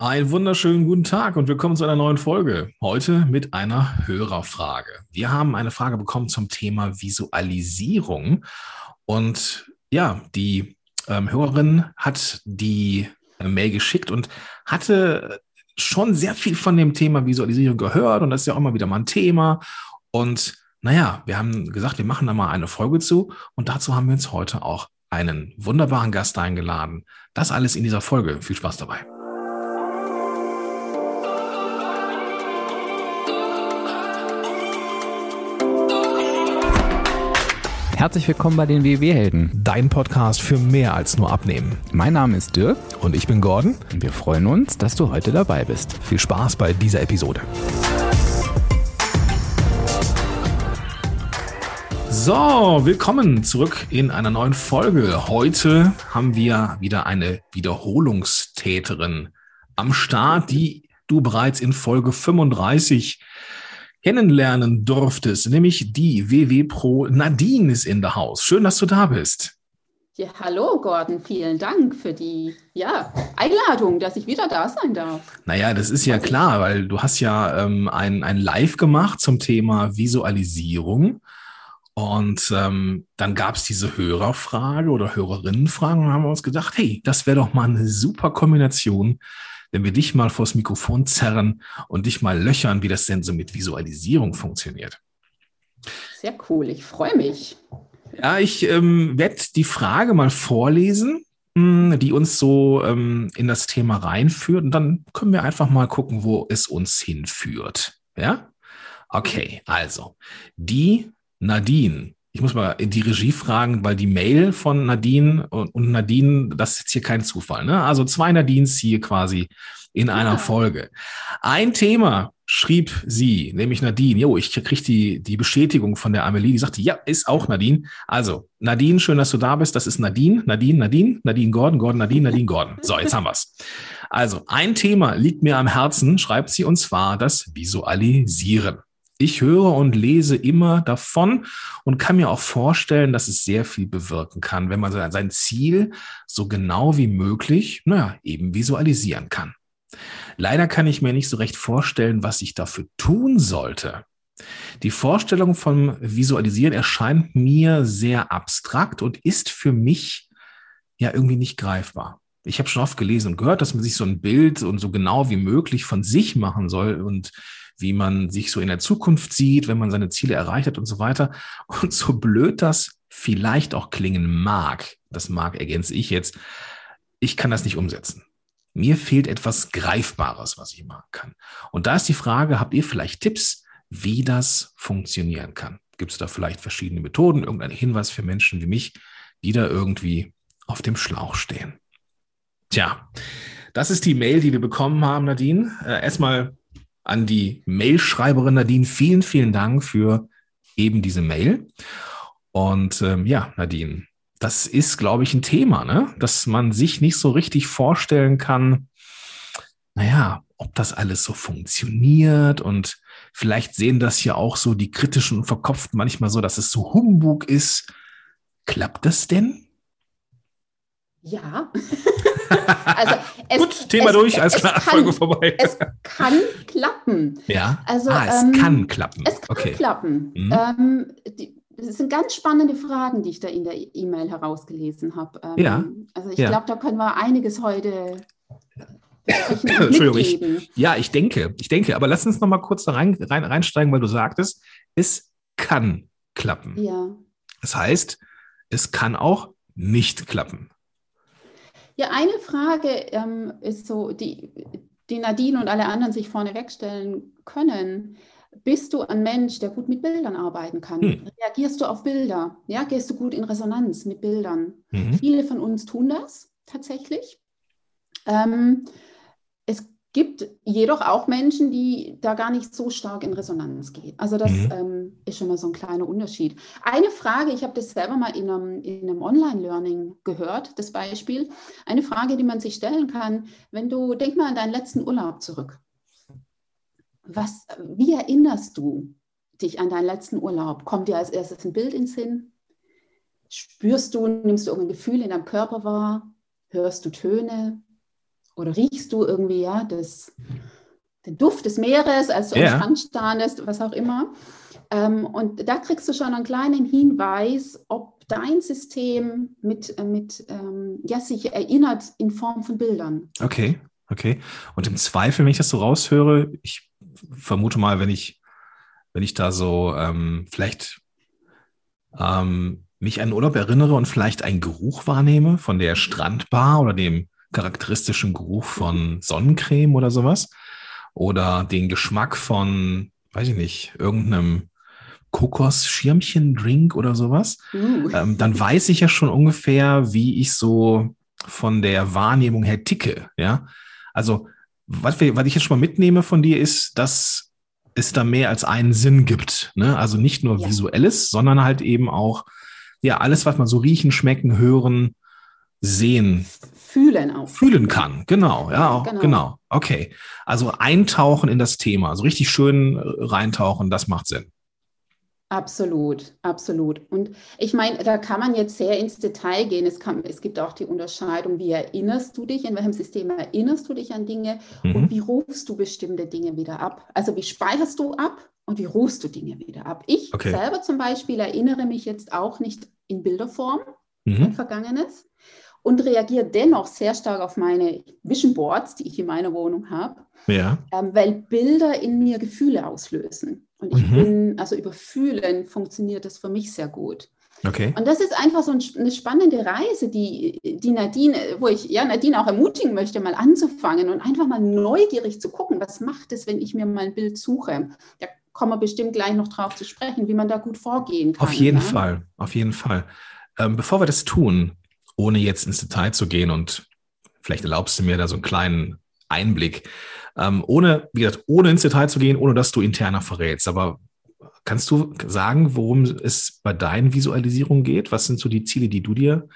Einen wunderschönen guten Tag und willkommen zu einer neuen Folge. Heute mit einer Hörerfrage. Wir haben eine Frage bekommen zum Thema Visualisierung. Und ja, die ähm, Hörerin hat die äh, Mail geschickt und hatte schon sehr viel von dem Thema Visualisierung gehört. Und das ist ja auch immer wieder mal ein Thema. Und naja, wir haben gesagt, wir machen da mal eine Folge zu. Und dazu haben wir uns heute auch einen wunderbaren Gast eingeladen. Das alles in dieser Folge. Viel Spaß dabei. Herzlich willkommen bei den WW-Helden. Dein Podcast für mehr als nur Abnehmen. Mein Name ist Dirk. Und ich bin Gordon. Und wir freuen uns, dass du heute dabei bist. Viel Spaß bei dieser Episode. So, willkommen zurück in einer neuen Folge. Heute haben wir wieder eine Wiederholungstäterin am Start, die du bereits in Folge 35 kennenlernen durftest, nämlich die WW Pro Nadine ist in der Haus. Schön, dass du da bist. Ja, hallo Gordon, vielen Dank für die ja, Einladung, dass ich wieder da sein darf. Naja, das ist ja klar, weil du hast ja ähm, ein, ein Live gemacht zum Thema Visualisierung. Und ähm, dann gab es diese Hörerfrage oder Hörerinnenfrage und haben wir uns gedacht, hey, das wäre doch mal eine super Kombination wenn wir dich mal vors Mikrofon zerren und dich mal löchern, wie das denn so mit Visualisierung funktioniert. Sehr cool, ich freue mich. Ja, ich ähm, werde die Frage mal vorlesen, hm, die uns so ähm, in das Thema reinführt. Und dann können wir einfach mal gucken, wo es uns hinführt. Ja? Okay, also die Nadine ich muss mal die Regie fragen, weil die Mail von Nadine und, Nadine, das ist jetzt hier kein Zufall. Ne? Also zwei Nadines hier quasi in einer ja. Folge. Ein Thema schrieb sie, nämlich Nadine. Jo, ich kriege die, die Bestätigung von der Amelie, die sagte, ja, ist auch Nadine. Also, Nadine, schön, dass du da bist. Das ist Nadine, Nadine, Nadine, Nadine Gordon, Gordon, Nadine, Nadine Gordon. So, jetzt haben wir's. Also, ein Thema liegt mir am Herzen, schreibt sie, und zwar das Visualisieren. Ich höre und lese immer davon und kann mir auch vorstellen, dass es sehr viel bewirken kann, wenn man sein Ziel so genau wie möglich, naja, eben visualisieren kann. Leider kann ich mir nicht so recht vorstellen, was ich dafür tun sollte. Die Vorstellung vom Visualisieren erscheint mir sehr abstrakt und ist für mich ja irgendwie nicht greifbar. Ich habe schon oft gelesen und gehört, dass man sich so ein Bild und so genau wie möglich von sich machen soll und wie man sich so in der Zukunft sieht, wenn man seine Ziele erreicht hat und so weiter. Und so blöd das vielleicht auch klingen mag, das mag ergänze ich jetzt, ich kann das nicht umsetzen. Mir fehlt etwas Greifbares, was ich machen kann. Und da ist die Frage, habt ihr vielleicht Tipps, wie das funktionieren kann? Gibt es da vielleicht verschiedene Methoden, irgendeinen Hinweis für Menschen wie mich, die da irgendwie auf dem Schlauch stehen? Tja, das ist die Mail, die wir bekommen haben, Nadine. Äh, erstmal an die Mailschreiberin Nadine. Vielen, vielen Dank für eben diese Mail. Und ähm, ja, Nadine, das ist, glaube ich, ein Thema, ne? dass man sich nicht so richtig vorstellen kann, naja, ob das alles so funktioniert und vielleicht sehen das ja auch so die kritischen und verkopften manchmal so, dass es so Humbug ist. Klappt das denn? Ja. also es, Gut, Thema es, durch, alles klar, kann, Folge vorbei. Es kann klappen. Ja, also, ah, es ähm, kann klappen. Es kann okay. klappen. Mhm. Ähm, die, das sind ganz spannende Fragen, die ich da in der E-Mail herausgelesen habe. Ähm, ja. Also ich ja. glaube, da können wir einiges heute Entschuldigung, ich, ja, ich denke, ich denke, aber lass uns noch mal kurz da rein, rein, reinsteigen, weil du sagtest, es kann klappen. Ja. Das heißt, es kann auch nicht klappen. Ja, eine Frage ähm, ist so, die, die Nadine und alle anderen sich vorne wegstellen können. Bist du ein Mensch, der gut mit Bildern arbeiten kann? Hm. Reagierst du auf Bilder? Ja, gehst du gut in Resonanz mit Bildern? Mhm. Viele von uns tun das tatsächlich. Ähm, es gibt jedoch auch Menschen, die da gar nicht so stark in Resonanz gehen. Also das mhm. ähm, ist schon mal so ein kleiner Unterschied. Eine Frage, ich habe das selber mal in einem, in einem Online-Learning gehört, das Beispiel. Eine Frage, die man sich stellen kann, wenn du, denk mal an deinen letzten Urlaub zurück. Was, wie erinnerst du dich an deinen letzten Urlaub? Kommt dir als erstes ein Bild ins Sinn? Spürst du, nimmst du irgendein Gefühl in deinem Körper wahr? Hörst du Töne? Oder riechst du irgendwie, ja, das, den Duft des Meeres, als du Ja. am Strand standest, was auch immer. Ähm, und da kriegst du schon einen kleinen Hinweis, ob dein System mit, äh, mit ähm, ja, sich erinnert in Form von Bildern. Okay, okay. Und im Zweifel, wenn ich das so raushöre, ich vermute mal, wenn ich, wenn ich da so ähm, vielleicht ähm, mich an Urlaub erinnere und vielleicht einen Geruch wahrnehme von der Strandbar oder dem charakteristischen Geruch von Sonnencreme oder sowas oder den Geschmack von, weiß ich nicht, irgendeinem Kokosschirmchen-Drink oder sowas, Uh. ähm, dann weiß ich ja schon ungefähr, wie ich so von der Wahrnehmung her ticke. Ja, also was, wir, was ich jetzt schon mal mitnehme von dir ist, dass es da mehr als einen Sinn gibt. Ne? Also nicht nur Ja. visuelles, sondern halt eben auch ja alles, was man so riechen, schmecken, hören, sehen, Fühlen auch. fühlen kann. Genau, ja, Genau. genau. Okay, also eintauchen in das Thema, also richtig schön reintauchen, das macht Sinn. Absolut, absolut. Und ich meine, da kann man jetzt sehr ins Detail gehen. Es, kann, es gibt auch die Unterscheidung, wie erinnerst du dich, in welchem System erinnerst du dich an Dinge Mhm. und wie rufst du bestimmte Dinge wieder ab. Also wie speicherst du ab und wie rufst du Dinge wieder ab. Ich Okay. selber zum Beispiel erinnere mich jetzt auch nicht in Bilderform an Mhm. Vergangenes und reagiere dennoch sehr stark auf meine Vision Boards, die ich in meiner Wohnung habe Ja, ähm, weil Bilder in mir Gefühle auslösen. Und ich Mhm. bin, also über Fühlen funktioniert das für mich sehr gut. okay. Und das ist einfach so ein, eine spannende Reise, die, die Nadine, wo ich ja Nadine auch ermutigen möchte, mal anzufangen und einfach mal neugierig zu gucken, was macht es, wenn ich mir mal ein Bild suche. Da kommen wir bestimmt gleich noch drauf zu sprechen, wie man da gut vorgehen kann. Auf jeden ja? Fall, auf jeden Fall. Ähm, bevor wir das tun, ohne jetzt ins Detail zu gehen und vielleicht erlaubst du mir da so einen kleinen Einblick, ähm, ohne, wie gesagt, ohne ins Detail zu gehen, ohne dass du interner verrätst. Aber kannst du sagen, worum es bei deinen Visualisierungen geht? Was sind so die Ziele, die du dir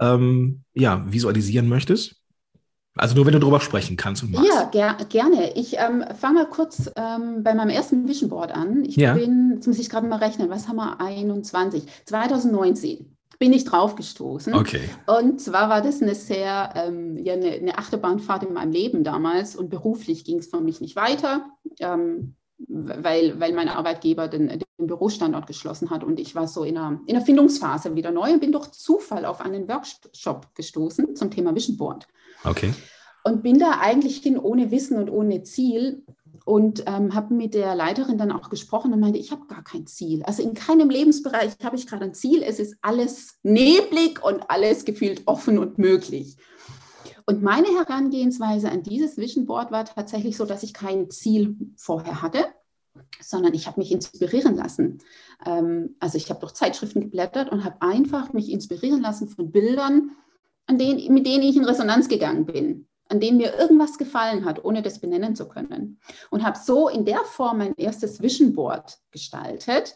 ähm, ja, visualisieren möchtest? Also nur wenn du darüber sprechen kannst und magst. Ja, ger gerne. Ich ähm, fange mal kurz ähm, bei meinem ersten Vision Board an. Ich Ja. bin, jetzt muss ich gerade mal rechnen, was haben wir? 21. 2019 bin ich draufgestoßen. Okay. Und zwar war das eine sehr, ähm, ja, eine, eine Achterbahn,fahrt in meinem Leben damals und beruflich ging es für mich nicht weiter, ähm, weil, weil mein Arbeitgeber den, den Bürostandort geschlossen hat und ich war so in einer, in einer Findungsphase wieder neu und bin durch Zufall auf einen Workshop gestoßen zum Thema Vision Board Okay. und bin da eigentlich hin ohne Wissen und ohne Ziel und ähm, habe mit der Leiterin dann auch gesprochen und meinte, ich habe gar kein Ziel. Also in keinem Lebensbereich habe ich gerade ein Ziel. Es ist alles neblig und alles gefühlt offen und möglich. Und meine Herangehensweise an dieses Vision Board war tatsächlich so, dass ich kein Ziel vorher hatte, sondern ich habe mich inspirieren lassen. Ähm, also ich habe durch Zeitschriften geblättert und habe einfach mich inspirieren lassen von Bildern, an denen, mit denen ich in Resonanz gegangen bin, an denen mir irgendwas gefallen hat, ohne das benennen zu können. Und habe so in der Form mein erstes Vision Board gestaltet.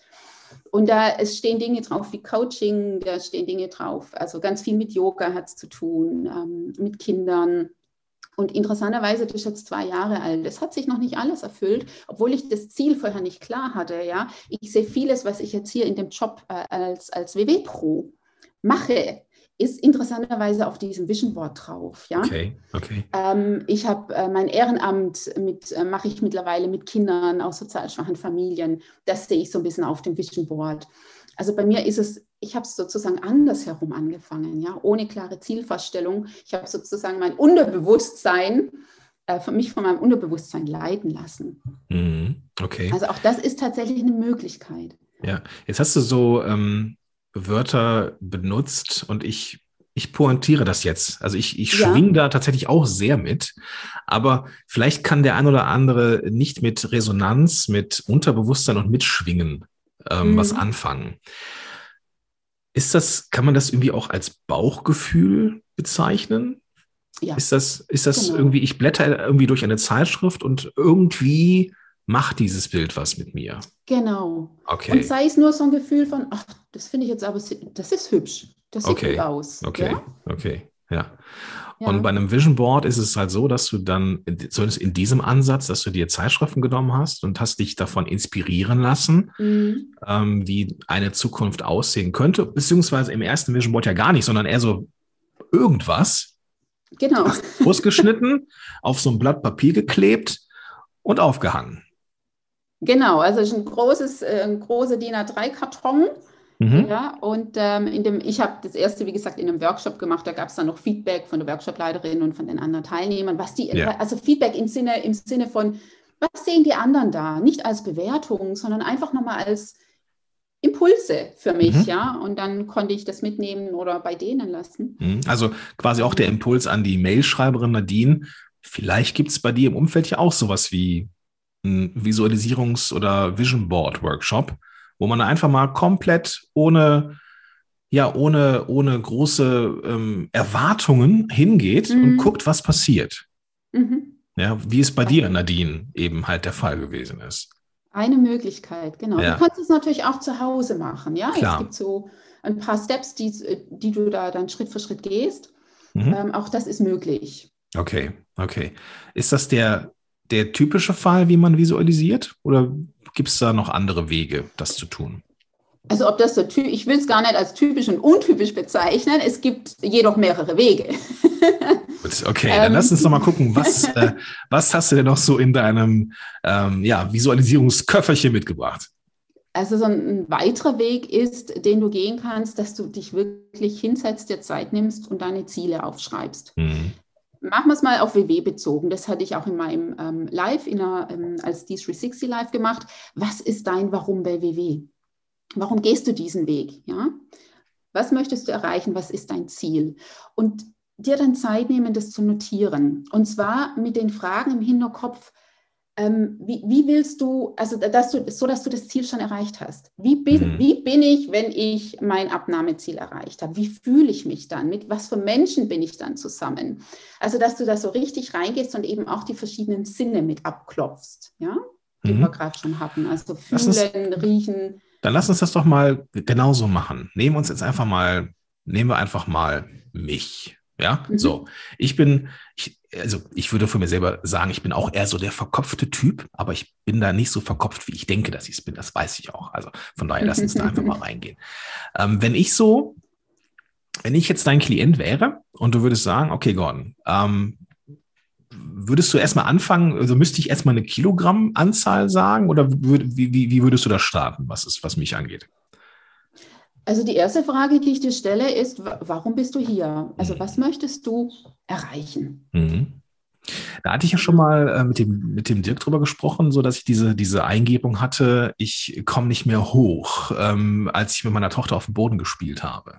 Und da es stehen Dinge drauf wie Coaching, da stehen Dinge drauf. Also ganz viel mit Yoga hat es zu tun, ähm, mit Kindern. Und interessanterweise, das ist jetzt zwei Jahre alt. Das hat sich noch nicht alles erfüllt, obwohl ich das Ziel vorher nicht klar hatte. Ja, ich sehe vieles, was ich jetzt hier in dem Job äh, als, als WW-Pro mache, ist interessanterweise auf diesem Vision Board drauf. Ja? Okay. Okay. Ähm, ich habe äh, mein Ehrenamt mit, äh, mache ich mittlerweile mit Kindern aus sozial schwachen Familien. Das sehe ich so ein bisschen auf dem Vision Board. Also bei mir ist es, ich habe es sozusagen andersherum angefangen, ja, ohne klare Zielvorstellung. Ich habe sozusagen mein Unterbewusstsein, äh, von mich von meinem Unterbewusstsein leiten lassen. Mhm. Okay. Also auch das ist tatsächlich eine Möglichkeit. Ja, jetzt hast du so ähm, Wörter benutzt und ich, ich pointiere das jetzt. Also ich, ich Ja. schwing da tatsächlich auch sehr mit, aber vielleicht kann der ein oder andere nicht mit Resonanz, mit Unterbewusstsein und Mitschwingen ähm, Mhm. was anfangen. Ist das, kann man das irgendwie auch als Bauchgefühl bezeichnen? Ja. Ist das, ist das Genau. irgendwie, ich blätter irgendwie durch eine Zeitschrift und irgendwie macht dieses Bild was mit mir? Genau. Okay. Und sei es nur so ein Gefühl von, ach, das finde ich jetzt aber, das ist hübsch. Das sieht Okay. gut aus. Okay, Ja? okay, ja. Ja. Und bei einem Vision Board ist es halt so, dass du dann, in- zumindest in diesem Ansatz, dass du dir Zeitschriften genommen hast und hast dich davon inspirieren lassen, Mhm. ähm, wie eine Zukunft aussehen könnte, beziehungsweise im ersten Vision Board ja gar nicht, sondern eher so irgendwas. Genau. Ausgeschnitten, auf so ein Blatt Papier geklebt und aufgehangen. Genau, also es ist ein großes, äh, ein großer DIN A3-Karton. Mhm. Ja, und ähm, in dem, ich habe das erste, wie gesagt, in einem Workshop gemacht. Da gab es dann noch Feedback von der Workshopleiterin und von den anderen Teilnehmern, was die, Ja. also Feedback im Sinne, im Sinne von, was sehen die anderen da? Nicht als Bewertung, sondern einfach nochmal als Impulse für mich, Mhm. ja. Und dann konnte ich das mitnehmen oder bei denen lassen. Mhm. Also quasi auch der Impuls an die Mailschreiberin Nadine. Vielleicht gibt es bei dir im Umfeld ja auch sowas wie ein Visualisierungs- oder Vision Board Workshop, wo man einfach mal komplett ohne, ja, ohne, ohne große ähm, Erwartungen hingeht und Mhm. guckt, was passiert. Mhm. Ja, wie es bei dir, Nadine, eben halt der Fall gewesen ist. Eine Möglichkeit, genau. Ja. Du kannst es natürlich auch zu Hause machen, ja. Klar. Es gibt so ein paar Steps, die, die du da dann Schritt für Schritt gehst. Mhm. Ähm, auch das ist möglich. Okay, okay. Ist das der, der typische Fall, wie man visualisiert? Oder gibt es da noch andere Wege, das zu tun? Also ob das so ty ich will es gar nicht als typisch und untypisch bezeichnen. Es gibt jedoch mehrere Wege. Gut, okay, dann Ähm. lass uns noch mal gucken, was, äh, was hast du denn noch so in deinem ähm, ja, Visualisierungsköfferchen mitgebracht? Also so ein weiterer Weg ist, den du gehen kannst, dass du dich wirklich hinsetzt, dir Zeit nimmst und deine Ziele aufschreibst. Mhm. Machen wir es mal auf WW bezogen. Das hatte ich auch in meinem ähm, Live, in einer, ähm, als D360 Live gemacht. Was ist dein Warum bei WW? Warum gehst du diesen Weg? Ja? Was möchtest du erreichen? Was ist dein Ziel? Und dir dann Zeit nehmen, das zu notieren. Und zwar mit den Fragen im Hinterkopf, ähm, wie, wie willst du, also dass du, so dass du das Ziel schon erreicht hast. Wie bin, Mhm. wie bin ich, wenn ich mein Abnahmeziel erreicht habe? Wie fühle ich mich dann? Mit was für Menschen bin ich dann zusammen? Also, dass du da so richtig reingehst und eben auch die verschiedenen Sinne mit abklopfst, ja, die Mhm. wir gerade schon hatten. Also Lass uns- fühlen, riechen. Dann lass uns das doch mal genauso machen. Nehmen wir uns jetzt einfach mal, nehmen wir einfach mal mich. Ja, Mhm. so. Ich bin, ich, also ich würde von mir selber sagen, ich bin auch eher so der verkopfte Typ, aber ich bin da nicht so verkopft, wie ich denke, dass ich es bin. Das weiß ich auch. Also von daher lass uns da einfach mal reingehen. Ähm, wenn ich so, wenn ich jetzt dein Klient wäre und du würdest sagen, okay, Gordon, ähm, würdest du erstmal anfangen, also müsste ich erstmal eine Kilogrammanzahl sagen oder würd, wie, wie, wie würdest du da starten, was ist, was mich angeht? Also die erste Frage, die ich dir stelle, ist, wa- warum bist du hier? Also Mhm. was möchtest du erreichen? Mhm. Da hatte ich ja schon mal äh, mit, dem, mit dem Dirk drüber gesprochen, so dass ich diese, diese Eingebung hatte, ich komme nicht mehr hoch, ähm, als ich mit meiner Tochter auf dem Boden gespielt habe.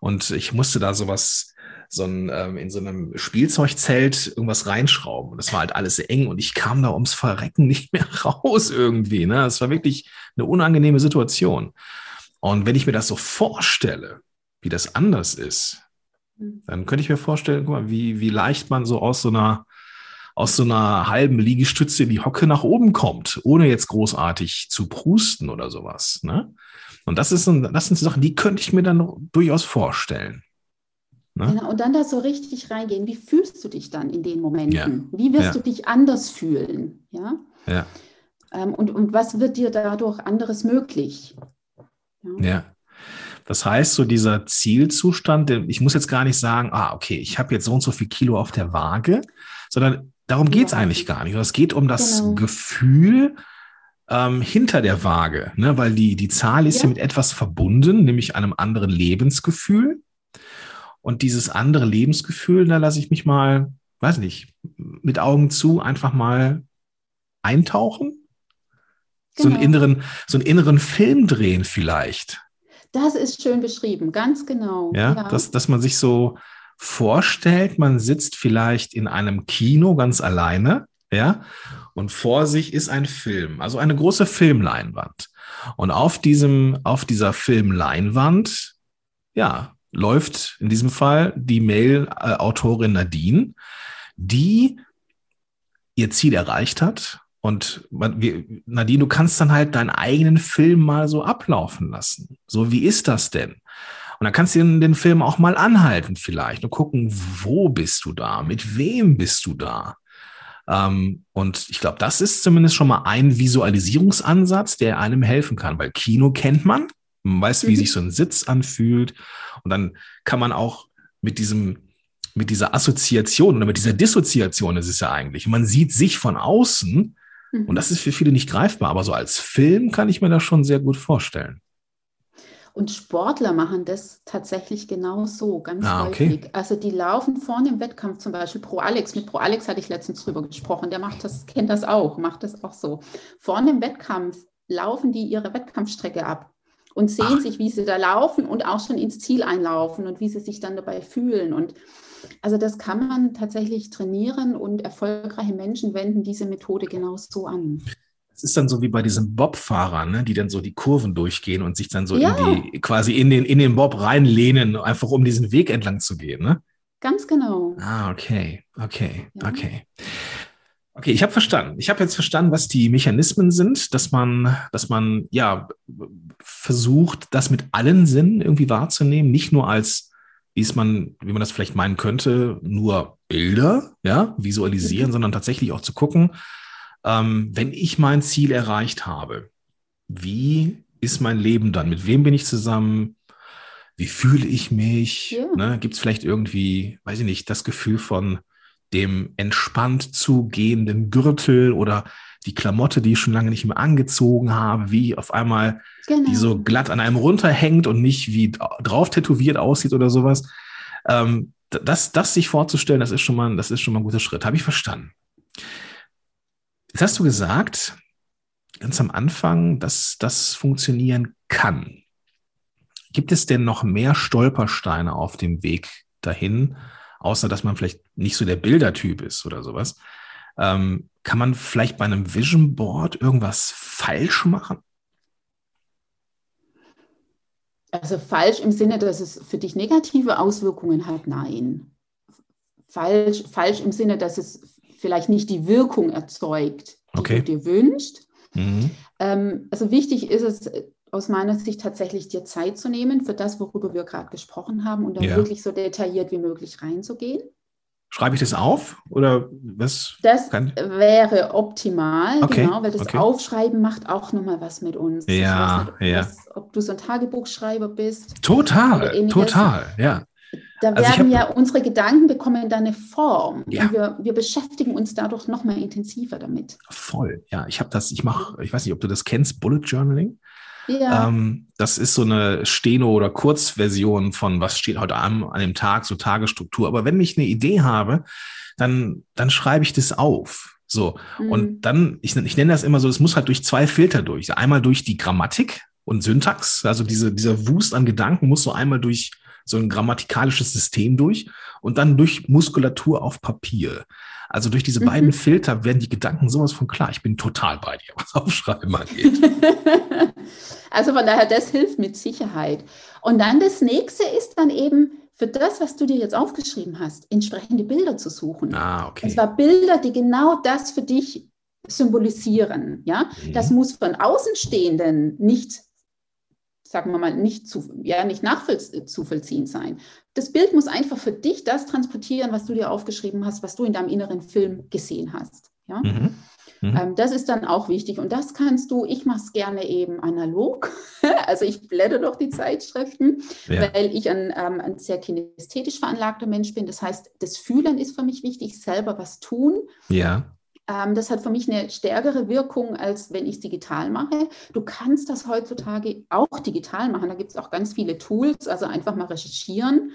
Und ich musste da sowas, so ein, ähm, in so einem Spielzeugzelt irgendwas reinschrauben. Und das war halt alles eng und ich kam da ums Verrecken nicht mehr raus irgendwie. Ne? Es war wirklich eine unangenehme Situation. Und wenn ich mir das so vorstelle, wie das anders ist, dann könnte ich mir vorstellen, guck mal, wie, wie leicht man so aus so einer, aus so einer halben Liegestütze in die Hocke nach oben kommt, ohne jetzt großartig zu prusten oder sowas. Ne? Und das, ist ein, das sind Sachen, die könnte ich mir dann noch durchaus vorstellen. Ne? Genau, und dann da so richtig reingehen. Wie fühlst du dich dann in den Momenten? Ja. Wie wirst Ja. du dich anders fühlen? Ja? Ja. Ähm, und, und was wird dir dadurch anderes möglich? Ja. Das heißt, so dieser Zielzustand, ich muss jetzt gar nicht sagen, ah, okay, ich habe jetzt so und so viel Kilo auf der Waage, sondern darum geht es Ja. eigentlich gar nicht. Es geht um das Genau. Gefühl ähm, hinter der Waage, ne? weil die, die Zahl ist ja. Ja. mit etwas verbunden, nämlich einem anderen Lebensgefühl. Und dieses andere Lebensgefühl, da lasse ich mich mal, weiß nicht, mit Augen zu einfach mal eintauchen. So einen Genau. inneren, so einen inneren Film drehen vielleicht. Das ist schön beschrieben, ganz genau. Ja, Dass, dass man sich so vorstellt, man sitzt vielleicht in einem Kino ganz alleine, ja, und vor sich ist ein Film, also eine große Filmleinwand. Und auf diesem, auf dieser Filmleinwand, ja, läuft in diesem Fall die Mail-Autorin Nadine, die ihr Ziel erreicht hat. Und man, wir, Nadine, du kannst dann halt deinen eigenen Film mal so ablaufen lassen. So, wie ist das denn? Und dann kannst du den, den Film auch mal anhalten vielleicht und gucken, wo bist du da? Mit wem bist du da? Ähm, und ich glaube, das ist zumindest schon mal ein Visualisierungsansatz, der einem helfen kann, weil Kino kennt man. Man weiß, wie Mhm. sich so ein Sitz anfühlt. Und dann kann man auch mit diesem mit dieser Assoziation oder mit dieser Dissoziation ist es ja eigentlich. Man sieht sich von außen mhm. und das ist für viele nicht greifbar, aber so als Film kann ich mir das schon sehr gut vorstellen. Und Sportler machen das tatsächlich genau so, ganz ah, häufig. Okay. Also die laufen vorne im Wettkampf, zum Beispiel Pro Alex. Mit Pro Alex hatte ich letztens drüber gesprochen. Der macht das, kennt das auch, macht das auch so. Vorne im Wettkampf laufen die ihre Wettkampfstrecke ab und sehen Ach. sich, wie sie da laufen und auch schon ins Ziel einlaufen und wie sie sich dann dabei fühlen. Und also das kann man tatsächlich trainieren und erfolgreiche Menschen wenden diese Methode genau so an. Es ist dann so wie bei diesen Bob-Fahrern, ne, die dann so die Kurven durchgehen und sich dann so ja. in die, quasi in den, in den Bob reinlehnen, einfach um diesen Weg entlang zu gehen, ne? Ganz genau. Ah, okay, okay, ja. okay. Okay, ich habe verstanden. Ich habe jetzt verstanden, was die Mechanismen sind, dass man, dass man ja versucht, das mit allen Sinnen irgendwie wahrzunehmen, nicht nur als, es man, wie man das vielleicht meinen könnte, nur Bilder, ja, visualisieren, mhm. sondern tatsächlich auch zu gucken, ähm, wenn ich mein Ziel erreicht habe, wie ist mein Leben dann? Mit wem bin ich zusammen? Wie fühle ich mich? Ja. Ne? Gibt es vielleicht irgendwie, weiß ich nicht, das Gefühl von dem entspannt zugehenden Gürtel oder die Klamotte, die ich schon lange nicht mehr angezogen habe, wie auf einmal genau. die so glatt an einem runterhängt und nicht wie drauf tätowiert aussieht oder sowas. Ähm, das, das sich vorzustellen, das ist schon mal, das ist schon mal ein guter Schritt. Habe ich verstanden. Jetzt hast du gesagt, ganz am Anfang, dass das funktionieren kann. Gibt es denn noch mehr Stolpersteine auf dem Weg dahin, außer dass man vielleicht nicht so der Bildertyp ist oder sowas? Ähm, kann man vielleicht bei einem Vision Board irgendwas falsch machen? Also falsch im Sinne, dass es für dich negative Auswirkungen hat, nein. Falsch, falsch im Sinne, dass es vielleicht nicht die Wirkung erzeugt, die okay. du dir wünschst. Mhm. Ähm, also wichtig ist es aus meiner Sicht tatsächlich dir Zeit zu nehmen für das, worüber wir gerade gesprochen haben und da ja. wirklich so detailliert wie möglich reinzugehen. Schreibe ich das auf oder was? Das kann... wäre optimal, okay. genau, weil das okay. Aufschreiben macht auch nochmal was mit uns. Ja, nicht, ja. Was, ob du so ein Tagebuchschreiber bist. Total, total, ja. Da also werden ja unsere Gedanken bekommen dann eine Form. Ja. Wir, wir beschäftigen uns dadurch noch mal intensiver damit. Voll, ja. Ich habe das, ich mache, ich weiß nicht, ob du das kennst, Bullet Journaling. Ja. Ähm, das ist so eine Steno- oder Kurzversion von, was steht heute an, an dem Tag, so Tagesstruktur. Aber wenn ich eine Idee habe, dann, dann schreibe ich das auf. So. Mhm. Und dann, ich, ich nenne das immer so, es muss halt durch zwei Filter durch. Einmal durch die Grammatik und Syntax, also diese, dieser Wust an Gedanken muss so einmal durch so ein grammatikalisches System durch und dann durch Muskulatur auf Papier. Also durch diese mhm. beiden Filter werden die Gedanken sowas von klar. Ich bin total bei dir, was Aufschreiben angeht. also von daher, das hilft mit Sicherheit. Und dann das nächste ist dann eben für das, was du dir jetzt aufgeschrieben hast, entsprechende Bilder zu suchen. Ah, okay. Und zwar Bilder, die genau das für dich symbolisieren. Ja, mhm. das muss von Außenstehenden nicht sagen wir mal, nicht, zu, ja, nicht nachzuvollziehen sein. Das Bild muss einfach für dich das transportieren, was du dir aufgeschrieben hast, was du in deinem inneren Film gesehen hast. Ja? Mhm. Mhm. Ähm, das ist dann auch wichtig. Und das kannst du, ich mache es gerne eben analog. also ich blätter doch die Zeitschriften, ja. weil ich ein, ähm, ein sehr kinästhetisch veranlagter Mensch bin. Das heißt, das Fühlen ist für mich wichtig, selber was tun. Ja. Ähm, das hat für mich eine stärkere Wirkung, als wenn ich es digital mache. Du kannst das heutzutage auch digital machen. Da gibt es auch ganz viele Tools. Also einfach mal recherchieren.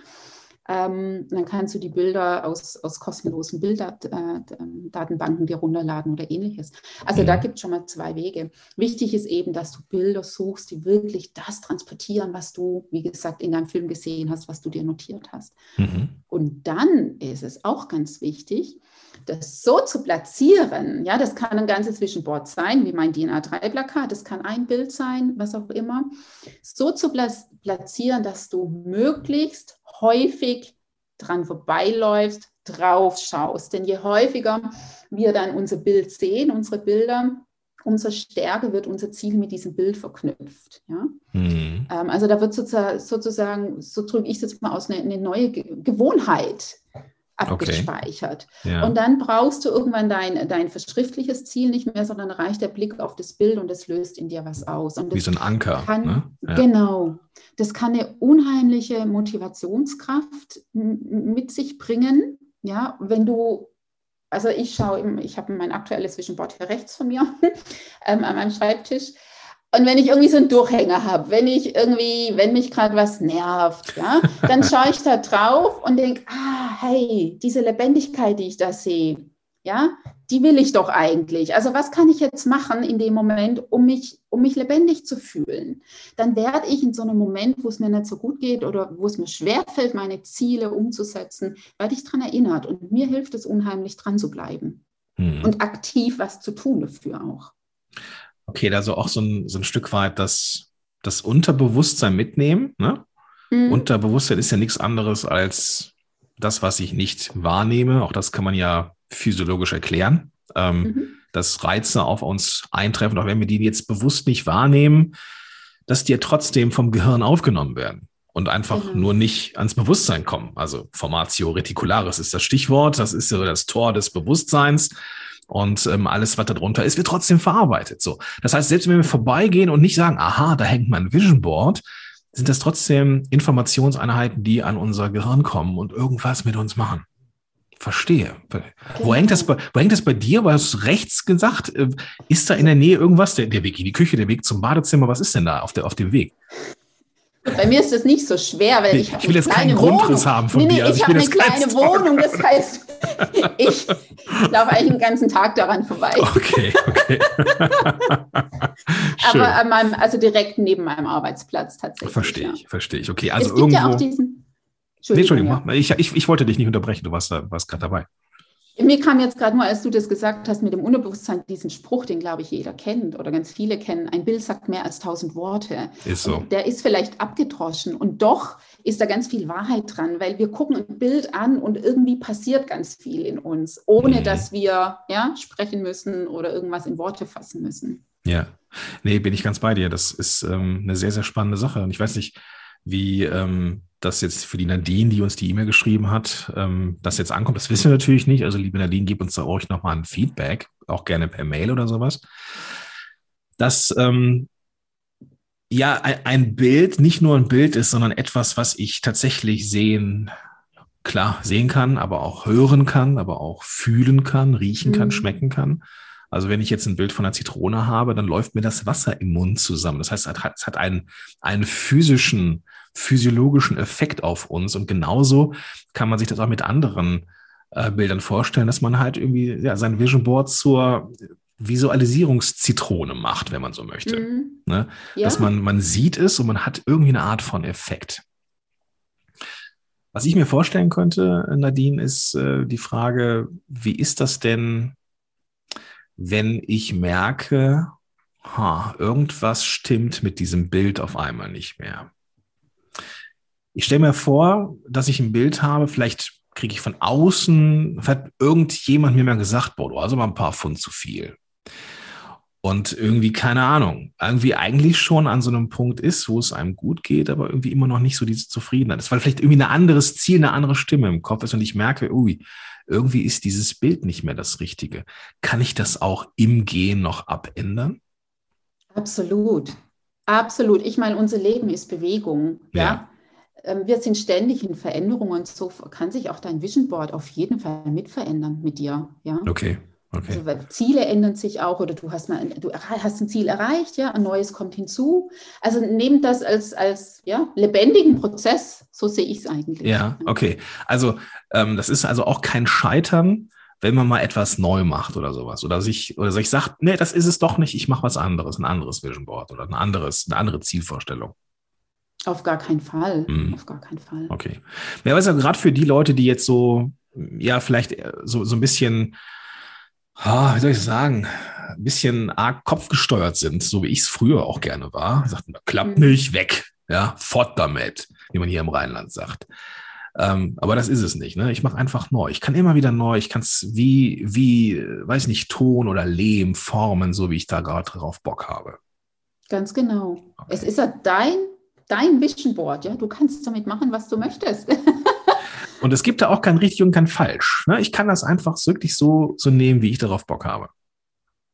Ähm, dann kannst du die Bilder aus, aus kostenlosen Bilddatenbanken äh, dir runterladen oder ähnliches. Also mhm. da gibt es schon mal zwei Wege. Wichtig ist eben, dass du Bilder suchst, die wirklich das transportieren, was du, wie gesagt, in deinem Film gesehen hast, was du dir notiert hast. Mhm. Und dann ist es auch ganz wichtig, das so zu platzieren, ja, das kann ein ganzes Zwischenboard sein, wie mein DIN A3-Plakat, das kann ein Bild sein, was auch immer, so zu platzieren, dass du möglichst häufig dran vorbeiläufst, drauf schaust. Denn je häufiger wir dann unser Bild sehen, unsere Bilder, umso stärker wird unser Ziel mit diesem Bild verknüpft. Ja? Mhm. Ähm, also da wird sozusagen, so drücke ich es jetzt mal aus, eine, eine neue Gewohnheit abgespeichert. Okay. Ja. Und dann brauchst du irgendwann dein, dein verschriftliches Ziel nicht mehr, sondern reicht der Blick auf das Bild und es löst in dir was aus. Und Wie so ein Anker. Kann, ne? ja. Genau. Das kann eine unheimliche Motivationskraft mit sich bringen. Ja, wenn du also ich schaue, ich habe mein aktuelles Visionboard hier rechts von mir ähm, an meinem Schreibtisch. Und wenn ich irgendwie so einen Durchhänger habe, wenn ich irgendwie, wenn mich gerade was nervt, ja, dann schaue ich da drauf und denke, ah, hey, diese Lebendigkeit, die ich da sehe, ja, die will ich doch eigentlich. Also was kann ich jetzt machen in dem Moment, um mich, um mich lebendig zu fühlen? Dann werde ich in so einem Moment, wo es mir nicht so gut geht oder wo es mir schwerfällt, meine Ziele umzusetzen, werde ich daran erinnert. Und mir hilft es unheimlich, dran zu bleiben hm. und aktiv was zu tun dafür auch. Okay, also auch so ein, so ein Stück weit das, das Unterbewusstsein mitnehmen. Ne? Mhm. Unterbewusstsein ist ja nichts anderes als das, was ich nicht wahrnehme. Auch das kann man ja physiologisch erklären, ähm, mhm. dass Reize auf uns eintreffen, auch wenn wir die jetzt bewusst nicht wahrnehmen, dass die ja trotzdem vom Gehirn aufgenommen werden und einfach mhm. nur nicht ans Bewusstsein kommen. Also Formatio reticularis ist das Stichwort, das ist so das Tor des Bewusstseins. Und ähm, alles, was da drunter ist, wird trotzdem verarbeitet. So, das heißt, selbst wenn wir vorbeigehen und nicht sagen, aha, da hängt mein Vision Board, sind das trotzdem Informationseinheiten, die an unser Gehirn kommen und irgendwas mit uns machen. Verstehe. Wo, hängt das bei, wo hängt das bei dir? Weil du rechts gesagt, äh, ist da in der Nähe irgendwas? Der, der Weg in die Küche, der Weg zum Badezimmer, was ist denn da auf, der, auf dem Weg? Bei mir ist das nicht so schwer, weil ich, ich will jetzt keinen Grundriss haben von nee, dir. Also ich, ich habe eine kleine Wohnung, das heißt, ich laufe eigentlich den ganzen Tag daran vorbei. Okay, okay. Aber an meinem, also direkt neben meinem Arbeitsplatz tatsächlich. Verstehe ja. ich, verstehe ich. Okay, also es gibt irgendwo. ja auch diesen. Entschuldigung, nee, Entschuldigung ja. ich, ich, ich wollte dich nicht unterbrechen, du warst, warst gerade dabei. Mir kam jetzt gerade nur, als du das gesagt hast, mit dem Unterbewusstsein, diesen Spruch, den glaube ich jeder kennt oder ganz viele kennen. Ein Bild sagt mehr als tausend Worte. Ist so. Und der ist vielleicht abgedroschen und doch ist da ganz viel Wahrheit dran, weil wir gucken ein Bild an und irgendwie passiert ganz viel in uns, ohne mhm. dass wir ja, sprechen müssen oder irgendwas in Worte fassen müssen. Ja, nee, bin ich ganz bei dir. Das ist ähm, eine sehr, sehr spannende Sache. Und ich weiß nicht, wie ähm, das jetzt für die Nadine, die uns die E-Mail geschrieben hat, ähm, das jetzt ankommt. Das wissen wir natürlich nicht. Also, liebe Nadine, gib uns da euch nochmal ein Feedback, auch gerne per Mail oder sowas. Dass ähm, ja ein Bild nicht nur ein Bild ist, sondern etwas, was ich tatsächlich sehen, klar, sehen kann, aber auch hören kann, aber auch fühlen kann, riechen kann, mhm. schmecken kann. Also wenn ich jetzt ein Bild von einer Zitrone habe, dann läuft mir das Wasser im Mund zusammen. Das heißt, es hat einen, einen physischen, physiologischen Effekt auf uns. Und genauso kann man sich das auch mit anderen äh, Bildern vorstellen, dass man halt irgendwie ja, sein Vision Board zur Visualisierungszitrone macht, wenn man so möchte. Mhm. Ne? Ja. Dass man, man sieht es und man hat irgendwie eine Art von Effekt. Was ich mir vorstellen könnte, Nadine, ist äh, die Frage, wie ist das denn, wenn ich merke, ha, irgendwas stimmt mit diesem Bild auf einmal nicht mehr. Ich stelle mir vor, dass ich ein Bild habe, vielleicht kriege ich von außen, hat irgendjemand mir mal gesagt, boah, du hast aber ein paar Pfund zu viel. Und irgendwie, keine Ahnung, irgendwie eigentlich schon an so einem Punkt ist, wo es einem gut geht, aber irgendwie immer noch nicht so diese Zufriedenheit ist, weil vielleicht irgendwie ein anderes Ziel, eine andere Stimme im Kopf ist und ich merke, ui, irgendwie ist dieses Bild nicht mehr das Richtige. Kann ich das auch im Gehen noch abändern? Absolut. Absolut. Ich meine, unser Leben ist Bewegung. Ja. ja. Ähm, wir sind ständig in Veränderungen und so kann sich auch dein Vision Board auf jeden Fall mit verändern mit dir. Ja. Okay. Okay. Also, Ziele ändern sich auch oder du hast mal du hast ein Ziel erreicht, ja, ein neues kommt hinzu. Also nehmt das als, als ja, lebendigen Prozess, so sehe ich es eigentlich. Ja, okay. Also ähm, das ist also auch kein Scheitern, wenn man mal etwas neu macht oder sowas. Oder sich, oder sich sagt, nee, das ist es doch nicht, ich mache was anderes, ein anderes Vision Board oder ein anderes, eine andere Zielvorstellung. Auf gar keinen Fall. Mhm. Auf gar keinen Fall. Okay. Ja, weiß ja, gerade für die Leute, die jetzt so, ja, vielleicht so, so ein bisschen wie soll ich sagen, ein bisschen arg kopfgesteuert sind, so wie ich es früher auch gerne war. Sagten, klappt mhm. nicht, weg, ja, fort damit, wie man hier im Rheinland sagt. Ähm, aber das ist es nicht. Ne? Ich mache einfach neu. Ich kann immer wieder neu. Ich kann es wie, wie, weiß nicht, Ton oder Lehm formen, so wie ich da gerade drauf Bock habe. Ganz genau. Okay. Es ist ja dein, dein Vision Board. Ja? Du kannst damit machen, was du möchtest. Und es gibt da auch kein richtig und kein falsch. Ne? Ich kann das einfach wirklich so, so nehmen, wie ich darauf Bock habe.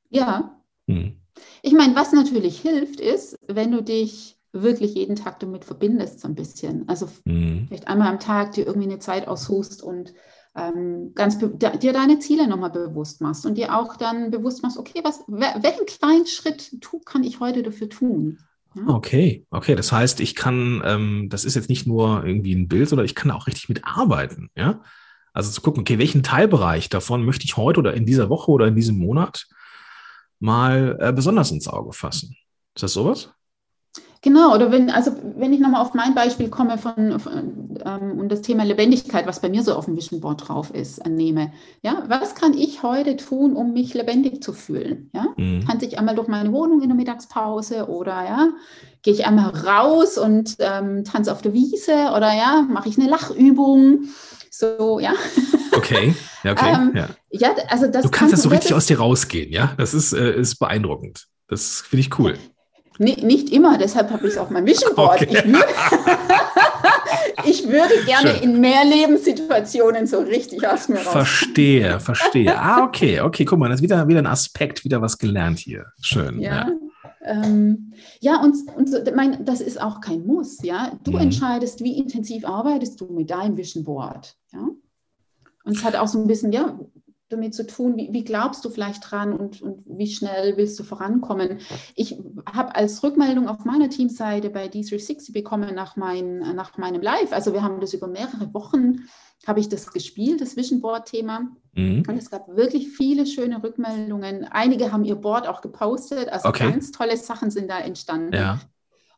Ja. Hm. Ich meine, was natürlich hilft, ist, wenn du dich wirklich jeden Tag damit verbindest, so ein bisschen. Also hm. vielleicht einmal am Tag dir irgendwie eine Zeit aussuchst und ähm, ganz dir deine Ziele nochmal bewusst machst und dir auch dann bewusst machst, okay, was, welchen kleinen Schritt tu, kann ich heute dafür tun? Ja? Okay, okay. Das heißt, ich kann, ähm, das ist jetzt nicht nur irgendwie ein Bild, sondern ich kann auch richtig mitarbeiten, ja. Also zu gucken, okay, welchen Teilbereich davon möchte ich heute oder in dieser Woche oder in diesem Monat mal äh, besonders ins Auge fassen. Ist das sowas? Genau, oder wenn, also wenn ich nochmal auf mein Beispiel komme von, von ähm, und das Thema Lebendigkeit, was bei mir so auf dem Vision Board drauf ist, annehme. Ja, was kann ich heute tun, um mich lebendig zu fühlen? Ja, mhm. tanze ich einmal durch meine Wohnung in der Mittagspause oder ja, gehe ich einmal raus und ähm, tanze auf der Wiese oder ja, mache ich eine Lachübung? So, ja. Okay, ja, okay. ähm, ja. ja. also das du kannst das so richtig aus dir rausgehen, ja? Das ist, äh, ist beeindruckend. Das finde ich cool. Nee, nicht immer, deshalb habe ich es auf meinem Vision Board. Okay. Ich, würde, ich, würde, gerne Schön. in mehr Lebenssituationen so richtig aus mir raus. Verstehe, verstehe. Ah, okay, okay, guck mal, das ist wieder, wieder ein Aspekt, wieder was gelernt hier. Schön. Ja. ja. Ähm, ja, und, und so, mein, das ist auch kein Muss, ja. Du mhm. entscheidest, wie intensiv arbeitest du mit deinem Vision Board, ja. Und es hat auch so ein bisschen, ja, damit zu tun, wie, wie, glaubst du vielleicht dran und, und wie schnell willst du vorankommen? Ich habe als Rückmeldung auf meiner Teamseite bei D360 bekommen nach, mein, nach meinem Live, also wir haben das über mehrere Wochen, habe ich das gespielt, das Vision Board-Thema. Mhm. Und es gab wirklich viele schöne Rückmeldungen. Einige haben ihr Board auch gepostet, also okay. ganz tolle Sachen sind da entstanden. Ja.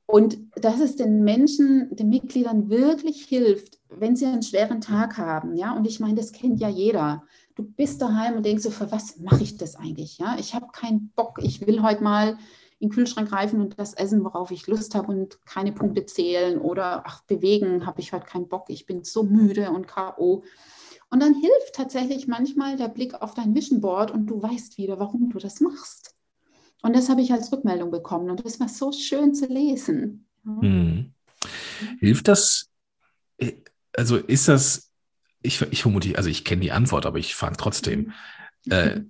Und dass es den Menschen, den Mitgliedern wirklich hilft, wenn sie einen schweren Tag haben. Ja, und ich meine, das kennt ja jeder du bist daheim und denkst so, für was mache ich das eigentlich? Ja, ich habe keinen Bock, ich will heute mal in den Kühlschrank greifen und das essen, worauf ich Lust habe und keine Punkte zählen oder ach, bewegen habe ich heute keinen Bock, ich bin so müde und K.O. Und dann hilft tatsächlich manchmal der Blick auf dein Vision Board und du weißt wieder, warum du das machst. Und das habe ich als Rückmeldung bekommen und das war so schön zu lesen. Hm. Hilft das, äh, also ist das ich, ich vermute, also ich kenne die Antwort, aber ich frage trotzdem. Äh,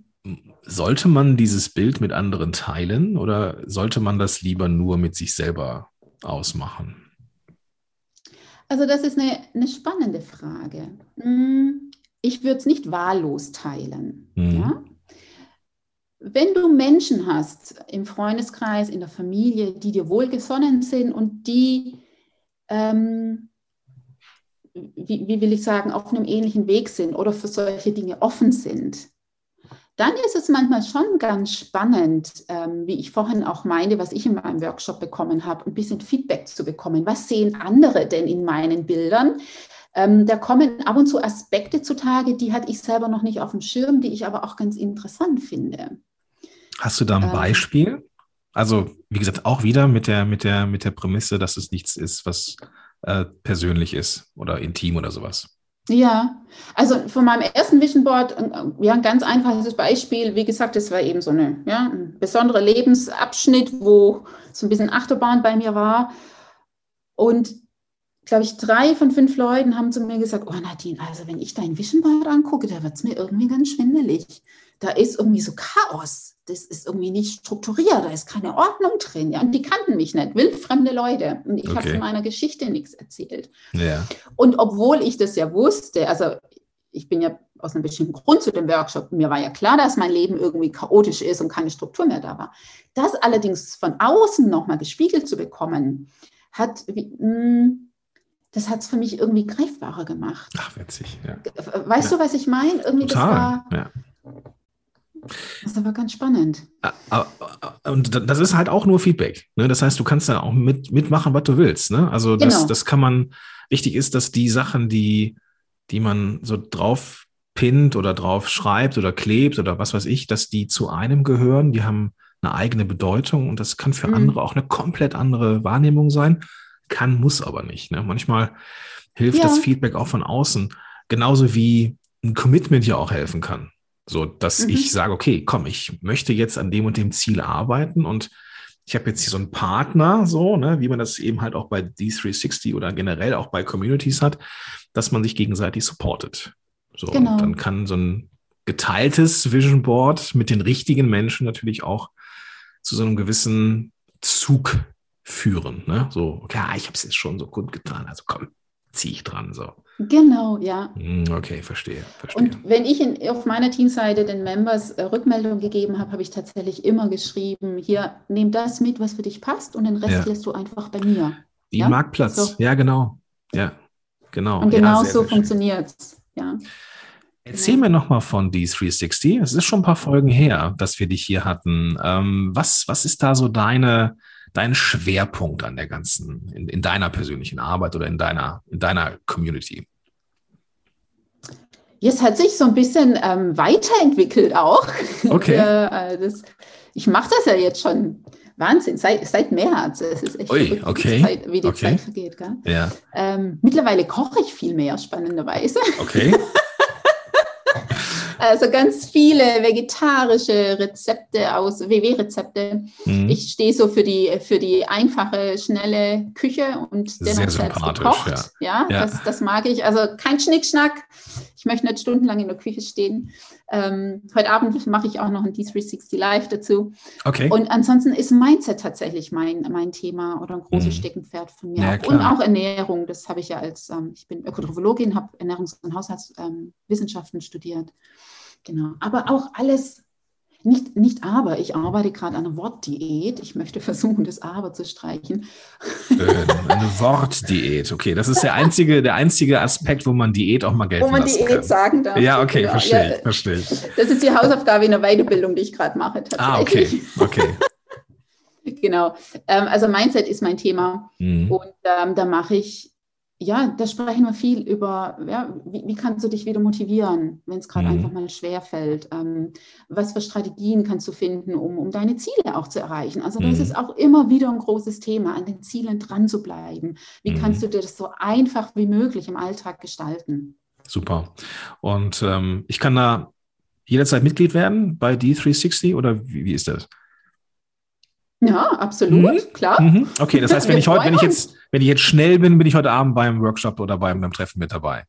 sollte man dieses Bild mit anderen teilen oder sollte man das lieber nur mit sich selber ausmachen? Also das ist eine, eine spannende Frage. Hm, ich würde es nicht wahllos teilen. Mhm. Ja? Wenn du Menschen hast im Freundeskreis, in der Familie, die dir wohlgesonnen sind und die ähm, wie, wie will ich sagen, auf einem ähnlichen Weg sind oder für solche Dinge offen sind, dann ist es manchmal schon ganz spannend, ähm, wie ich vorhin auch meinte, was ich in meinem Workshop bekommen habe, ein bisschen Feedback zu bekommen. Was sehen andere denn in meinen Bildern? Ähm, da kommen ab und zu Aspekte zutage, die hatte ich selber noch nicht auf dem Schirm, die ich aber auch ganz interessant finde. Hast du da ein ähm, Beispiel? Also, wie gesagt, auch wieder mit der, mit der, mit der Prämisse, dass es nichts ist, was äh, persönlich ist oder intim oder sowas. Ja, also von meinem ersten Vision Board, äh, ja, ein ganz einfaches Beispiel. Wie gesagt, das war eben so eine, ja, ein besonderer Lebensabschnitt, wo so ein bisschen Achterbahn bei mir war. Und glaube ich, drei von fünf Leuten haben zu mir gesagt, oh Nadine, also wenn ich dein Vision Board angucke, da wird es mir irgendwie ganz schwindelig. Da ist irgendwie so Chaos das ist irgendwie nicht strukturiert, da ist keine Ordnung drin. Ja? Und die kannten mich nicht, wildfremde Leute. Und ich okay. habe von meiner Geschichte nichts erzählt. Ja. Und obwohl ich das ja wusste, also ich bin ja aus einem bestimmten Grund zu dem Workshop, mir war ja klar, dass mein Leben irgendwie chaotisch ist und keine Struktur mehr da war. Das allerdings von außen nochmal gespiegelt zu bekommen, hat, mh, hm, das hat es für mich irgendwie greifbarer gemacht. Ach, witzig, ja. Weißt ja. du, was ich meine? Irgendwie Total. das war. Ja das ist aber ganz spannend. Ah, ah, ah, und das ist halt auch nur Feedback. Ne? Das heißt, du kannst dann auch mit, mitmachen, was du willst. Ne? Also das, genau. das kann man, wichtig ist, dass die Sachen, die, die man so drauf pinnt oder drauf schreibt oder klebt oder was weiß ich, dass die zu einem gehören, die haben eine eigene Bedeutung und das kann für mhm. andere auch eine komplett andere Wahrnehmung sein. Kann, muss aber nicht. Ne? Manchmal hilft ja. das Feedback auch von außen, genauso wie ein Commitment ja auch helfen kann. So, dass mhm. ich sage, okay, komm, ich möchte jetzt an dem und dem Ziel arbeiten und ich habe jetzt hier so einen Partner, so, ne, wie man das eben halt auch bei D360 oder generell auch bei Communities hat, dass man sich gegenseitig supportet. So, genau. und dann kann so ein geteiltes Vision Board mit den richtigen Menschen natürlich auch zu so einem gewissen Zug führen. Ne? So, ja, ich habe es jetzt schon so gut getan, also komm, ziehe ich dran. So. Genau, ja. Hm, okay, verstehe, verstehe. Und wenn ich in, auf meiner Teamseite den Members äh, Rückmeldung gegeben habe, habe ich tatsächlich immer geschrieben, hier, nimm das mit, was für dich passt und den Rest ja. lässt du einfach bei mir. Wie ja? Marktplatz, so. ja genau. Ja, genau. Und genau ja, so funktioniert es. Ja. Erzähl genau. mir nochmal von D360. Es ist schon ein paar Folgen her, dass wir dich hier hatten. Ähm, was, was ist da so deine, dein Schwerpunkt an der ganzen, in, in deiner persönlichen Arbeit oder in deiner, in deiner Community? Jetzt hat sich so ein bisschen ähm, weiterentwickelt auch. Okay. äh, das, ich mache das ja jetzt schon Wahnsinn, seit, seit März. Es ist echt Ui, okay. wie die Zeit, wie die okay. Zeit vergeht. Gell? Ja. Ähm, mittlerweile koche ich viel mehr, spannenderweise. Okay. Also ganz viele vegetarische Rezepte aus, WW-Rezepte. Mhm. Ich stehe so für die, für die einfache, schnelle Küche und dennoch selbst gekocht. Ja, ja, ja. Das, das, mag ich. Also kein Schnickschnack. Ich möchte nicht stundenlang in der Küche stehen. Ähm, heute Abend mache ich auch noch ein D360 Live dazu. Okay. Und ansonsten ist Mindset tatsächlich mein, mein Thema oder ein großes mhm. Steckenpferd von mir. Ja, und auch Ernährung. Das habe ich ja als, ähm, ich bin Ökotrophologin, habe Ernährungs- und Haushaltswissenschaften ähm, studiert. Genau. Aber auch alles, nicht, nicht aber, ich arbeite gerade an einer Wortdiät. Ich möchte versuchen, das aber zu streichen. eine Wortdiät, okay. Das ist der einzige, der einzige Aspekt, wo man Diät auch mal gelten Wo man Diät kann. sagen darf. Ja, okay, genau. verstehe, ja, verstehe. Das ist die Hausaufgabe in der Weiterbildung, die ich gerade mache. Ah, okay, okay. genau. Ähm, also Mindset ist mein Thema. Mhm. Und ähm, da mache ich ja, da sprechen wir viel über, ja, wie, wie kannst du dich wieder motivieren, wenn es gerade mhm. einfach mal schwer fällt? Ähm, was für Strategien kannst du finden, um, um deine Ziele auch zu erreichen? Also das mhm. ist auch immer wieder ein großes Thema, an den Zielen dran zu bleiben. Wie mhm. kannst du dir das so einfach wie möglich im Alltag gestalten? Super. Und ähm, ich kann da jederzeit Mitglied werden bei D360 oder wie, wie ist das? Ja, absolut, mhm. klar. Mhm. Okay, das heißt, wenn ich heute, wenn ich jetzt, wenn ich jetzt schnell bin, bin ich heute Abend beim Workshop oder beim, beim Treffen mit dabei.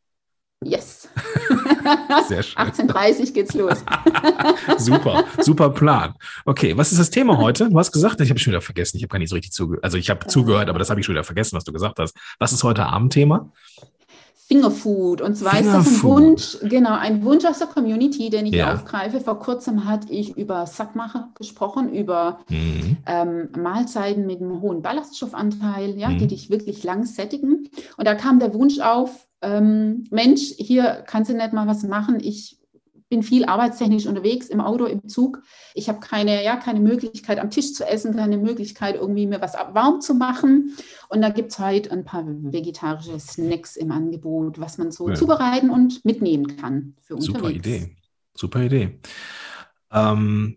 Yes. Sehr schön. 18.30 geht's los. super, super Plan. Okay, was ist das Thema heute? Du hast gesagt, ich habe schon wieder vergessen, ich habe gar nicht so richtig zugehört. Also ich habe zugehört, aber das habe ich schon wieder vergessen, was du gesagt hast. Was ist heute Abendthema? Fingerfood. Und zwar Fingerfood. ist das ein Wunsch, genau, ein Wunsch aus der Community, den ich ja. aufgreife. Vor kurzem hatte ich über Sackmacher gesprochen, über mhm. ähm, Mahlzeiten mit einem hohen Ballaststoffanteil, ja, mhm. die dich wirklich lang sättigen. Und da kam der Wunsch auf, ähm, Mensch, hier kannst du nicht mal was machen. Ich bin viel arbeitstechnisch unterwegs, im Auto, im Zug. Ich habe keine, ja, keine Möglichkeit, am Tisch zu essen, keine Möglichkeit, irgendwie mir was warm zu machen. Und da gibt es halt ein paar vegetarische Snacks im Angebot, was man so ja. zubereiten und mitnehmen kann für unterwegs. Super Idee. Super Idee. Ähm,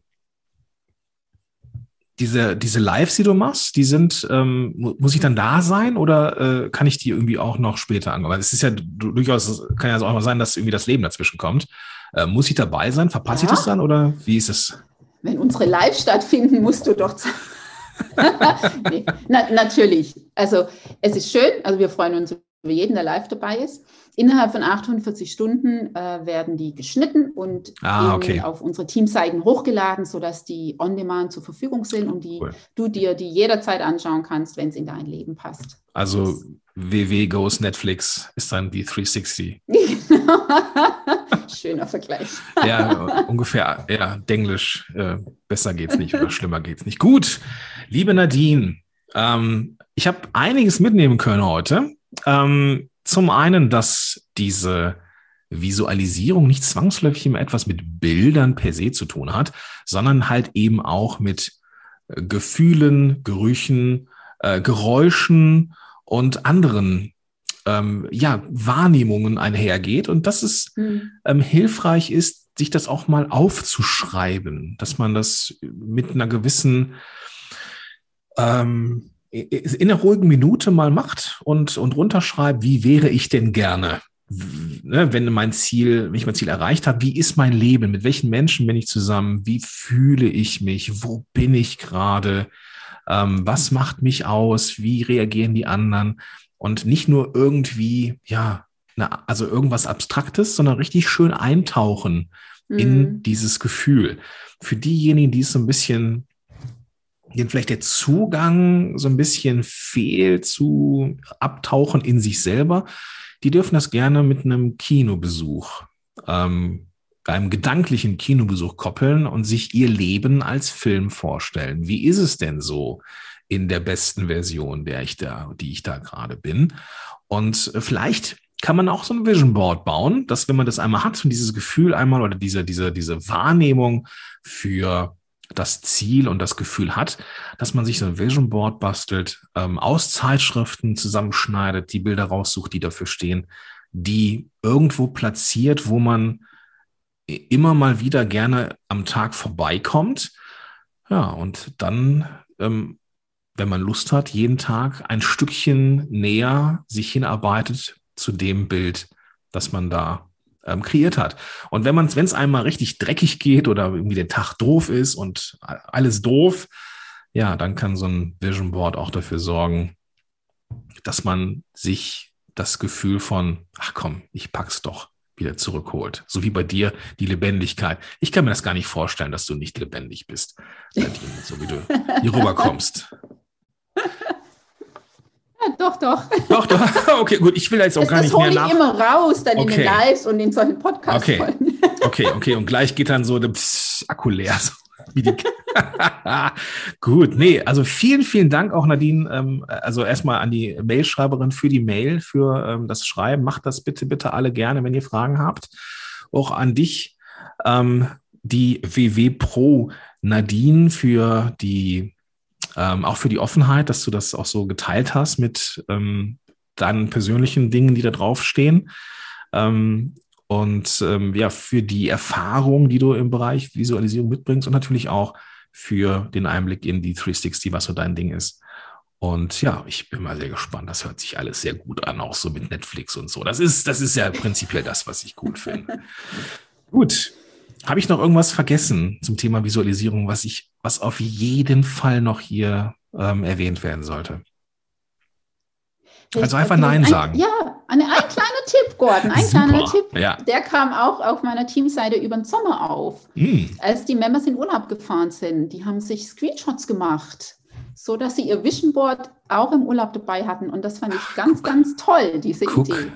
diese, diese Lives, die du machst, die sind, ähm, muss ich dann da sein oder äh, kann ich die irgendwie auch noch später angehen? Weil es ist ja durchaus, kann ja auch mal sein, dass irgendwie das Leben dazwischen kommt. Äh, muss ich dabei sein? Verpasse ja. ich das dann oder wie ist es? Wenn unsere Live stattfinden, musst du doch. nee, na, natürlich. Also es ist schön. Also wir freuen uns über jeden, der live dabei ist. Innerhalb von 48 Stunden äh, werden die geschnitten und ah, okay. auf unsere Teamseiten hochgeladen, sodass die on demand zur Verfügung sind und die cool. du dir die jederzeit anschauen kannst, wenn es in dein Leben passt. Also WW Goes Netflix ist dann die 360. Schöner Vergleich. ja, ungefähr, ja, Denglisch. Äh, besser geht's nicht oder schlimmer geht's nicht. Gut, liebe Nadine, ähm, ich habe einiges mitnehmen können heute. Ähm, zum einen, dass diese Visualisierung nicht zwangsläufig immer etwas mit Bildern per se zu tun hat, sondern halt eben auch mit äh, Gefühlen, Gerüchen, äh, Geräuschen und anderen ähm, ja, Wahrnehmungen einhergeht und dass es mhm. ähm, hilfreich ist, sich das auch mal aufzuschreiben, dass man das mit einer gewissen ähm, in einer ruhigen Minute mal macht und, und runterschreibt, wie wäre ich denn gerne? Ne, wenn mein Ziel, wenn ich mein Ziel erreicht habe, wie ist mein Leben? Mit welchen Menschen bin ich zusammen? Wie fühle ich mich? Wo bin ich gerade? Ähm, was macht mich aus? Wie reagieren die anderen? Und nicht nur irgendwie, ja, na, also irgendwas Abstraktes, sondern richtig schön eintauchen mhm. in dieses Gefühl. Für diejenigen, die es so ein bisschen, denen vielleicht der Zugang so ein bisschen fehlt zu abtauchen in sich selber, die dürfen das gerne mit einem Kinobesuch, ähm, einem gedanklichen Kinobesuch koppeln und sich ihr Leben als Film vorstellen. Wie ist es denn so in der besten Version, der ich da, die ich da gerade bin? Und vielleicht kann man auch so ein Vision Board bauen, dass wenn man das einmal hat und dieses Gefühl einmal oder diese, diese, diese Wahrnehmung für das Ziel und das Gefühl hat, dass man sich so ein Vision Board bastelt, ähm, aus Zeitschriften zusammenschneidet, die Bilder raussucht, die dafür stehen, die irgendwo platziert, wo man immer mal wieder gerne am Tag vorbeikommt. Ja, und dann, ähm, wenn man Lust hat, jeden Tag ein Stückchen näher sich hinarbeitet zu dem Bild, das man da ähm, kreiert hat. Und wenn man wenn es einmal richtig dreckig geht oder irgendwie der Tag doof ist und alles doof, ja, dann kann so ein Vision Board auch dafür sorgen, dass man sich das Gefühl von, ach komm, ich pack's doch wieder zurückholt. So wie bei dir die Lebendigkeit. Ich kann mir das gar nicht vorstellen, dass du nicht lebendig bist, Nadine, so wie du hier rüberkommst. doch, doch. Doch, doch. Okay, gut. Ich will jetzt auch das, gar nicht mehr nach. Das hole ich immer raus, dann okay. in den Lives und in solchen Podcasts. Okay. okay, okay. Und gleich geht dann so der Pss, Akku leer. So. Gut, nee, also vielen, vielen Dank auch Nadine, ähm, also erstmal an die Mailschreiberin für die Mail, für ähm, das Schreiben. Macht das bitte, bitte alle gerne, wenn ihr Fragen habt. Auch an dich, ähm, die WW Pro Nadine für die ähm, auch für die Offenheit, dass du das auch so geteilt hast mit ähm, deinen persönlichen Dingen, die da draufstehen. Ähm, und ähm, ja, für die Erfahrung, die du im Bereich Visualisierung mitbringst und natürlich auch für den Einblick in die 360, was so dein Ding ist. Und ja, ich bin mal sehr gespannt. Das hört sich alles sehr gut an, auch so mit Netflix und so. Das ist, das ist ja prinzipiell das, was ich gut finde. gut. Habe ich noch irgendwas vergessen zum Thema Visualisierung, was ich, was auf jeden Fall noch hier ähm, erwähnt werden sollte? Also einfach Nein ein, sagen. Ja, ein, ein kleiner Tipp, Gordon, ein Super. kleiner Tipp. Ja. Der kam auch auf meiner Teamseite über den Sommer auf. Hm. Als die Members in Urlaub gefahren sind, die haben sich Screenshots gemacht, so dass sie ihr Vision Board auch im Urlaub dabei hatten. Und das fand ich ganz, Guck. ganz toll, diese Guck. Idee.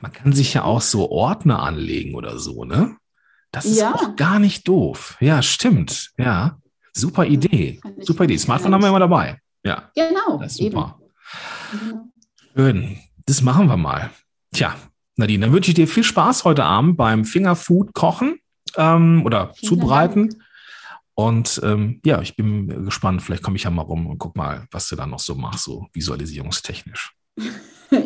Man kann sich ja auch so Ordner anlegen oder so, ne? Das ist ja. auch gar nicht doof. Ja, stimmt. Ja, super Idee. Super Idee. Smartphone haben wir immer dabei. Ja. Genau. Das ist super. Genau. Schön. Das machen wir mal. Tja, Nadine, dann wünsche ich dir viel Spaß heute Abend beim Fingerfood kochen ähm, oder Vielen zubereiten. Dank. Und ähm, ja, ich bin gespannt. Vielleicht komme ich ja mal rum und guck mal, was du da noch so machst, so visualisierungstechnisch.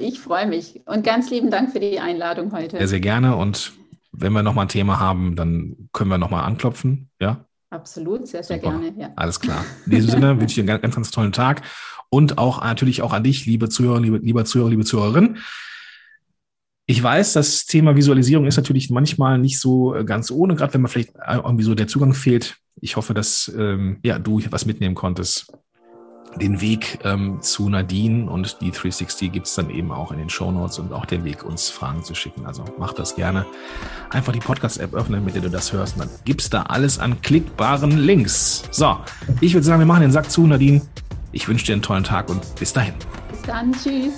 Ich freue mich und ganz lieben Dank für die Einladung heute. Sehr, sehr gerne und wenn wir nochmal ein Thema haben, dann können wir nochmal anklopfen, ja? Absolut, sehr, sehr Super. gerne. Ja. Alles klar. In diesem Sinne wünsche ich dir einen ganz, ganz tollen Tag und auch natürlich auch an dich, liebe Zuhörer, liebe, lieber Zuhörer, liebe Zuhörerin. Ich weiß, das Thema Visualisierung ist natürlich manchmal nicht so äh, ganz ohne, gerade wenn man vielleicht irgendwie so der Zugang fehlt. Ich hoffe, dass ähm, ja, du was mitnehmen konntest den Weg ähm, zu Nadine und die 360 gibt es dann eben auch in den Show Notes und auch den Weg, uns Fragen zu schicken. Also mach das gerne. Einfach die Podcast-App öffnen, mit der du das hörst. Und dann gibt's da alles an klickbaren Links. So, ich würde sagen, wir machen den Sack zu, Nadine. Ich wünsche dir einen tollen Tag und bis dahin. Bis dann. Tschüss.